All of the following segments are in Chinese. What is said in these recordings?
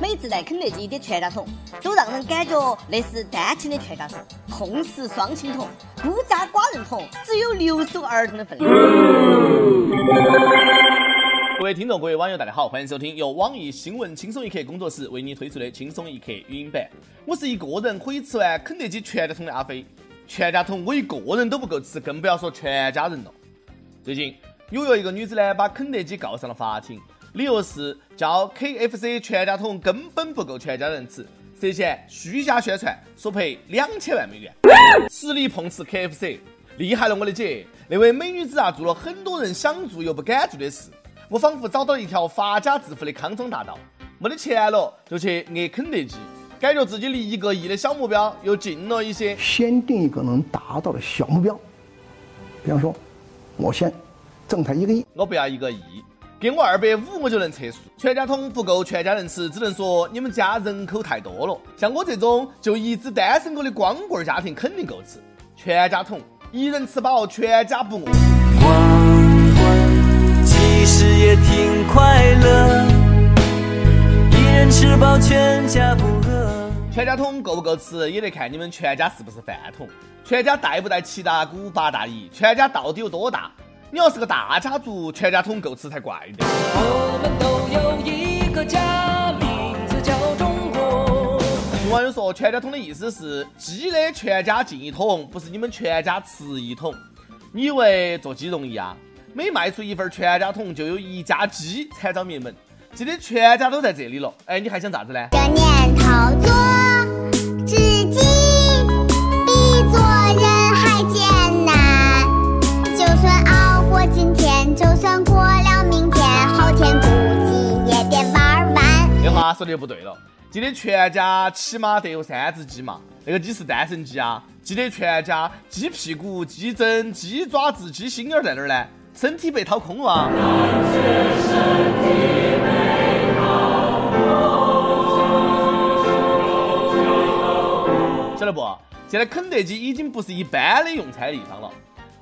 每次来肯德基点全家桶，都让人感觉那是单亲的全家桶，痛失双亲桶，孤家寡人桶，只有留守儿童的份量。各位听众，各位网友，大家好，欢迎收听由网易新闻轻松一刻工作室为你推出的轻松一刻语音版。我是一个人可以吃完肯德基全家桶的阿飞，全家桶我一个人都不够吃，更不要说全家人了。最近，纽约一个女子呢，把肯德基告上了法庭，理由是叫 KFC 全家桶根本不够全家人吃，涉嫌虚假宣传，索赔两千万美元。实力碰瓷 KFC，厉害了我的姐！那位美女子啊，做了很多人想做又不敢做的事。我仿佛找到了一条发家致富的康庄大道，没得钱了就去饿肯德基，感觉自己离一个亿的小目标又近了一些。先定一个能达到的小目标，比方说，我先挣他一个亿，我不要一个亿，给我二百五我就能测数。全家桶不够全家人吃，只能说你们家人口太多了。像我这种就一只单身狗的光棍家庭肯定够吃。全家桶一人吃饱，全家不饿。其实也挺快乐，一人吃饱全家不饿。全家桶够不够吃，也得看你们全家是不是饭桶。全家带不带七大姑八大姨？全家到底有多大？你要是个大家族，全家桶够吃才怪呢。我们都有一个家，名字叫中国。网友说，全家桶的意思是鸡的全家进一桶，不是你们全家吃一桶。你以为做鸡容易啊？每卖出一份全家桶，就有一家鸡惨遭灭门。今天全家都在这里了，哎，你还想咋子呢？这年头说的不对了。今天全家起码得有三只鸡嘛，那个鸡是单身鸡啊。记得全家鸡屁股、鸡胗、鸡爪子、鸡心眼在哪儿呢？身体被掏空了啊。晓得不？现在肯德基已经不是一般的用餐的地方了。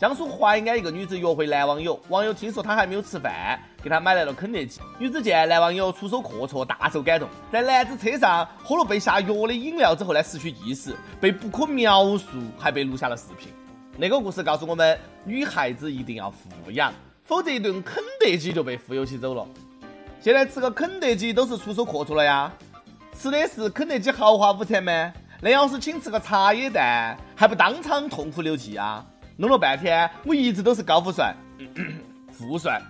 江苏淮安一个女子约会男网友，网友听说她还没有吃饭，给她买来了肯德基。女子见男网友出手阔绰，大受感动，在男子车上喝了被下药的饮料之后呢，失去意识，被不可描述，还被录下了视频。那个故事告诉我们，女孩子一定要富养，否则一顿肯德基就被忽悠起走了。现在吃个肯德基都是出手阔绰了呀，吃的是肯德基豪华午餐吗？那要是请吃个茶叶蛋，还不当场痛哭流涕啊？弄了半天，我一直都是高富帅，富帅，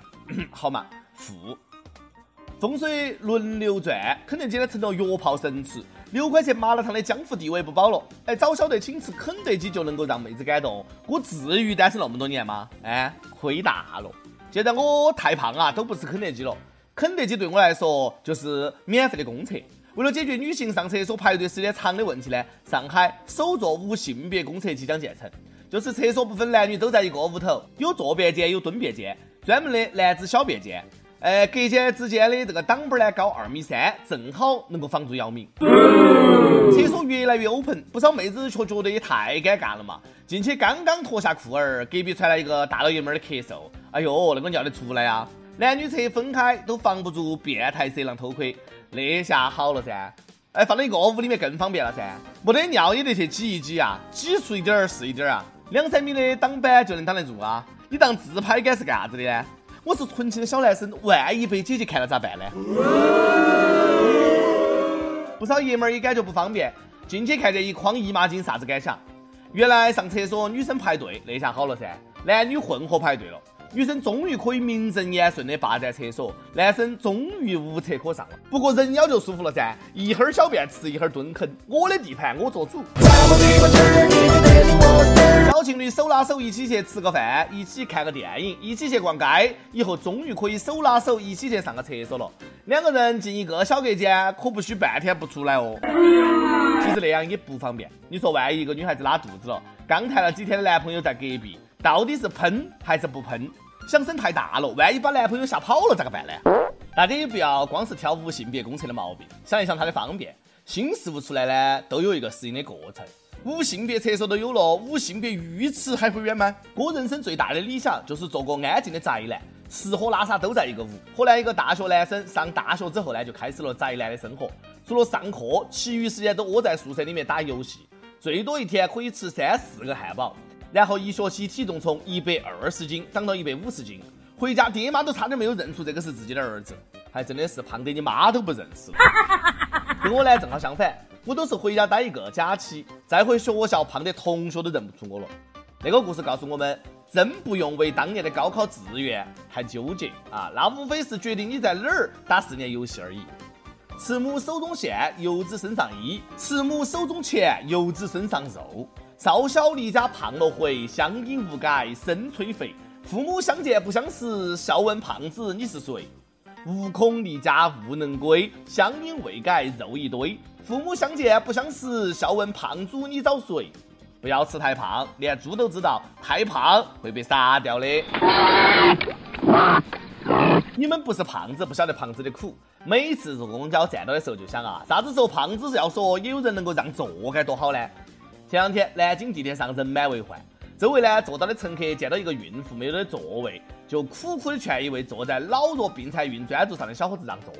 好嘛，富。风水轮流转，肯德基呢成了约炮神器。六块钱麻辣烫的江湖地位不保了。哎，早晓得请吃肯德基就能够让妹子感动，我至于单身那么多年吗？哎，亏大了。现在我太胖啊，都不吃肯德基了。肯德基对我来说就是免费的公厕。为了解决女性上厕所排队时间长的问题呢，上海首座无性别公厕即将建成，就是厕所不分男女都在一个屋头，有坐便间，有蹲便间，专门的男子小便间。呃，隔间之间的这个挡板呢高二米三，正好能够防住姚明。厕所越来越 open，不少妹子却觉得也太尴尬了嘛。进去刚刚脱下裤儿，隔壁传来一个大老爷们儿的咳嗽，哎呦，那个尿得出来啊！男女厕分开都防不住变态色狼偷窥，那下好了噻。哎，放到一个屋里面更方便了噻，没得尿也得去挤一挤啊，挤出一点儿是一点儿啊，两三米的挡板就能挡得住啊。你当自拍杆是干啥子的呢？我是纯情的小男生，万一被姐姐看了咋办呢？不少爷们儿也感觉不方便，进去看见一筐姨妈巾，啥子感想？原来上厕所女生排队，那下好了噻，男女混合排队了。女生终于可以名正言顺的霸占厕所，男生终于无厕可上了。不过人妖就舒服了噻，一会儿小便吃，一会儿蹲坑，我的地盘我做主。小情侣手拉手一起去吃个饭，一起看个电影，一起去逛街，以后终于可以手拉手一起去上个厕所了。两个人进一个小隔间，可不许半天不出来哦。其实那样也不方便，你说万一一个女孩子拉肚子了，刚谈了几天的男朋友在隔壁，到底是喷还是不喷？想生太大了，万一把男朋友吓跑了咋个办呢？大家也不要光是挑无性别公厕的毛病，想一想它的方便。新事物出来呢，都有一个适应的过程。无性别厕所都有了，无性别浴池还会远吗？我人生最大的理想就是做个安静的宅男，吃喝拉撒都在一个屋。河南一个大学男生上大学之后呢，就开始了宅男的生活。除了上课，其余时间都窝在宿舍里面打游戏，最多一天可以吃三四个汉堡，然后一学期体重从一百二十斤涨到一百五十斤，回家爹妈都差点没有认出这个是自己的儿子，还真的是胖得你妈都不认识。跟我呢正好相反，我都是回家待一个假期，再回学校胖得同学都认不出我了。那个故事告诉我们，真不用为当年的高考志愿太纠结啊，那无非是决定你在哪儿打四年游戏而已。慈母手中线，游子身上衣；慈母手中钱，游子身上肉。少小离家胖了回，乡音无改身催肥。父母相见不相识，笑问胖子你是谁？无恐离家勿能归，乡音未改肉一堆。父母相见不相识，笑问胖猪你找谁？不要吃太胖，连猪都知道太胖会被杀掉的。你们不是胖子，不晓得胖子的苦。每次坐公交站到的时候，就想啊，啥子时候胖子要说也有人能够让座该多好呢？前两天南京地铁上人满为患，周围呢坐到的乘客见到一个孕妇没有的座位，就苦苦的劝一位坐在老弱病残孕专座上的小伙子让座，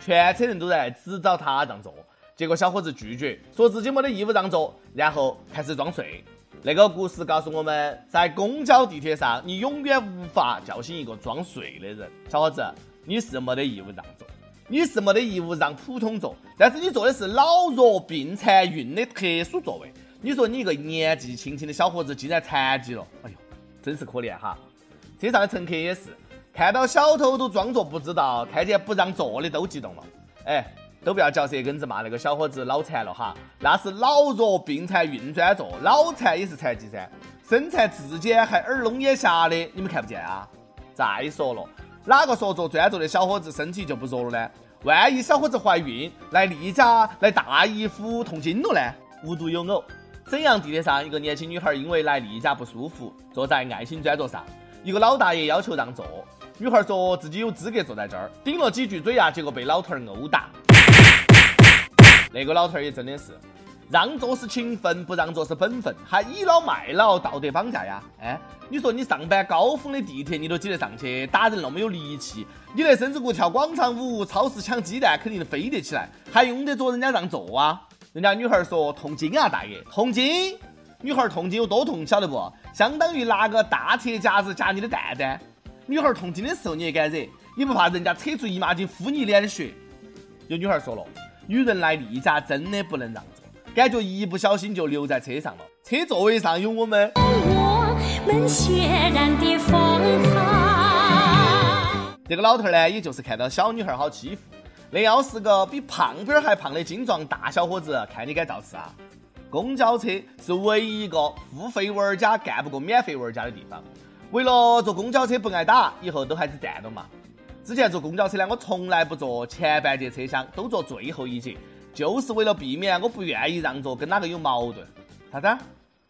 全车人都在指找他让座，结果小伙子拒绝，说自己没得义务让座，然后开始装睡。那个故事告诉我们，在公交地铁上，你永远无法叫醒一个装睡的人。小伙子，你是没得义务让座，你是没得义务让普通座，但是你坐的是老弱病残孕的特殊座位。你说你一个年纪轻轻的小伙子竟然残疾了，哎呦，真是可怜哈！车上的乘客也是，看到小偷都装作不知道，看见不让座的都激动了。哎，都不要嚼舌根子骂那个小伙子脑残了哈，那是老弱病残孕专座，脑残也是残疾噻，身残志坚还耳聋眼瞎的，你们看不见啊？再说了，哪个说坐专座的小伙子身体就不弱了呢？万一小伙子怀孕来例假来大姨夫痛经了呢？无独有偶。沈阳地铁上，一个年轻女孩因为来例假不舒服，坐在爱心专座上。一个老大爷要求让座，女孩说自己有资格坐在这儿，顶了几句嘴呀，结果被老头儿殴打。那个老头儿也真的是，让座是情分，不让座。是本分，还倚老卖老，道德绑架呀！哎，你说你上班高峰的地铁，你都挤得上去，打人那么有力气，你那身子骨跳广场舞、超市抢鸡蛋，肯定飞得起来，还用得着人家让座啊？人家女孩说痛经啊，大爷，痛经。女孩痛经有多痛，晓得不？相当于拿个大铁夹子夹你的蛋蛋。女孩痛经的时候你也敢惹？你不怕人家扯出姨妈巾敷你脸的血？有女孩说了，女人来例假真的不能让座，感觉一不小心就留在车上了。车座位上有我们。我们血染的风采。这个老头呢，也就是看到小女孩好欺负。那要是个比胖边儿还胖的精壮大小伙子，看你敢造次啊！公交车是唯一一个付费玩家干不过免费玩家的地方。为了坐公交车不挨打，以后都还是站着嘛。之前坐公交车呢，我从来不坐前半节车厢，都坐最后一节，就是为了避免我不愿意让座跟哪个有矛盾。啥子？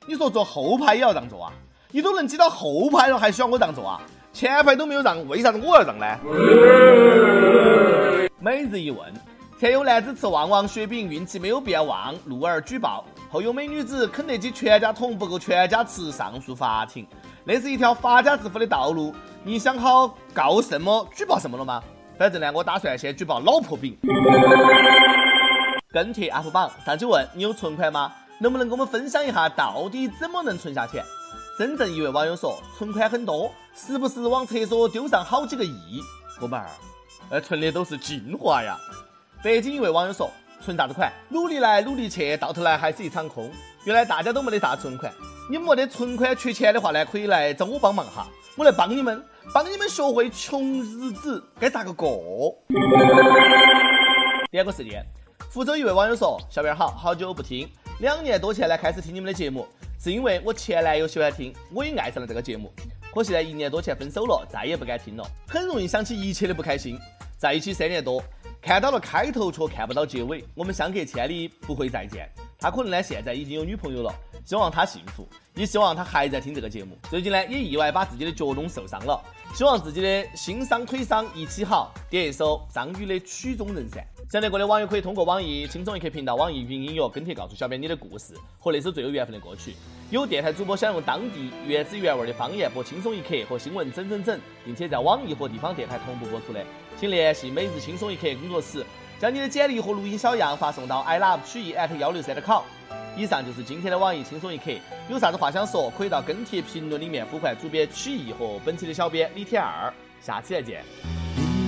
你说坐后排也要让座啊？你都能挤到后排了，还需要我让座啊？前排都没有让，为啥子我要让呢？每日一问：前有男子吃旺旺雪饼，运气没有变旺，怒而举报；后有美女子肯德基全家桶不够全家吃，上诉法庭。那是一条发家致富的道路。你想好告什么、举报什么了吗？反正呢，我打算先举报老婆饼。跟帖 UP 榜上去问你有存款吗？能不能跟我们分享一下到底怎么能存下钱？深圳一位网友说存款很多，时不时往厕所丢上好几个亿。哥们儿。呃，存的都是精华呀！北京一位网友说：“存啥子款？努力来努力去，到头来还是一场空。原来大家都没得啥存款。你没得存款缺钱的话呢，可以来找我帮忙哈，我来帮你们，帮你们学会穷日子该咋个过。”第二个事件，福州一位网友说：“小编好，好久不听，两年多前呢开始听你们的节目，是因为我前男友喜欢听，我也爱上了这个节目。可惜呢，一年多前分手了，再也不敢听了，很容易想起一切的不开心。”在一起三年多，看到了开头却看不到结尾，我们相隔千里不会再见。他可能呢现在已经有女朋友了，希望他幸福，也希望他还在听这个节目。最近呢也意外把自己的脚弄受伤了，希望自己的心伤腿伤一起好。点一首张宇的《曲终人散》。想听过的网友可以通过网易轻松一刻频道、网易云音乐跟帖告诉小编你的故事和那首最有缘分的歌曲。有电台主播想用当地原汁原味的方言播轻松一刻和新闻整整整，并且在网易和地方电台同步播出的，请联系每日轻松一刻工作室。将你的简历和录音小样发送到 i love 曲艺 at 幺六三 com。以上就是今天的网易轻松一刻，有啥子话想说，可以到跟帖评论里面呼唤主编曲艺和本期的小编李天二。下期再见。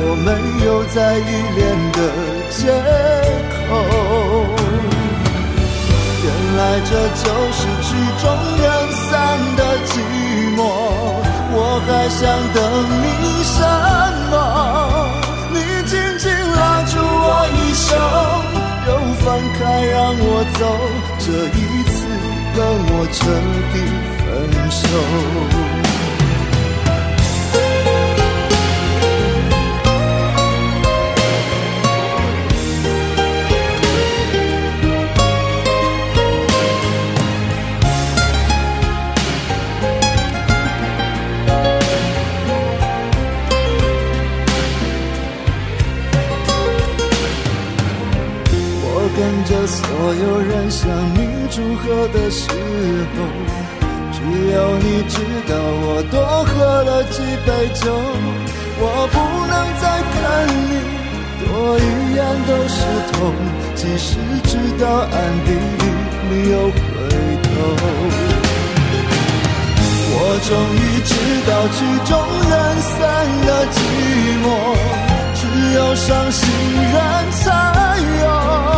我没有再依恋的借口。原来这就是曲终人散的寂寞，我还想等你什么？你紧紧拉住我衣袖。又放开让我走，这一次跟我彻底分手。几杯酒。我不能再看你多一眼都是痛，即使知道暗地里你又回头。我终于知道曲终人散的寂寞，只有伤心人才有。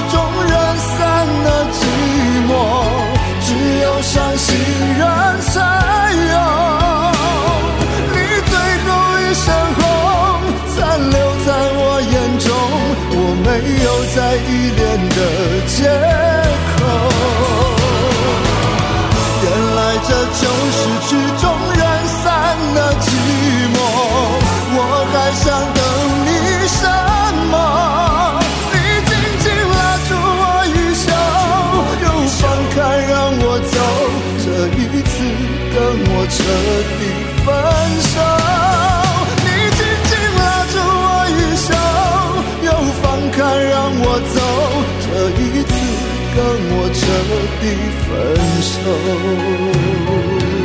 的借口，原来这就是曲终人散的寂寞。我还想等你什么？你紧紧拉住我衣袖，又放开让我走。这一次跟我彻底分手。跟我彻底分手。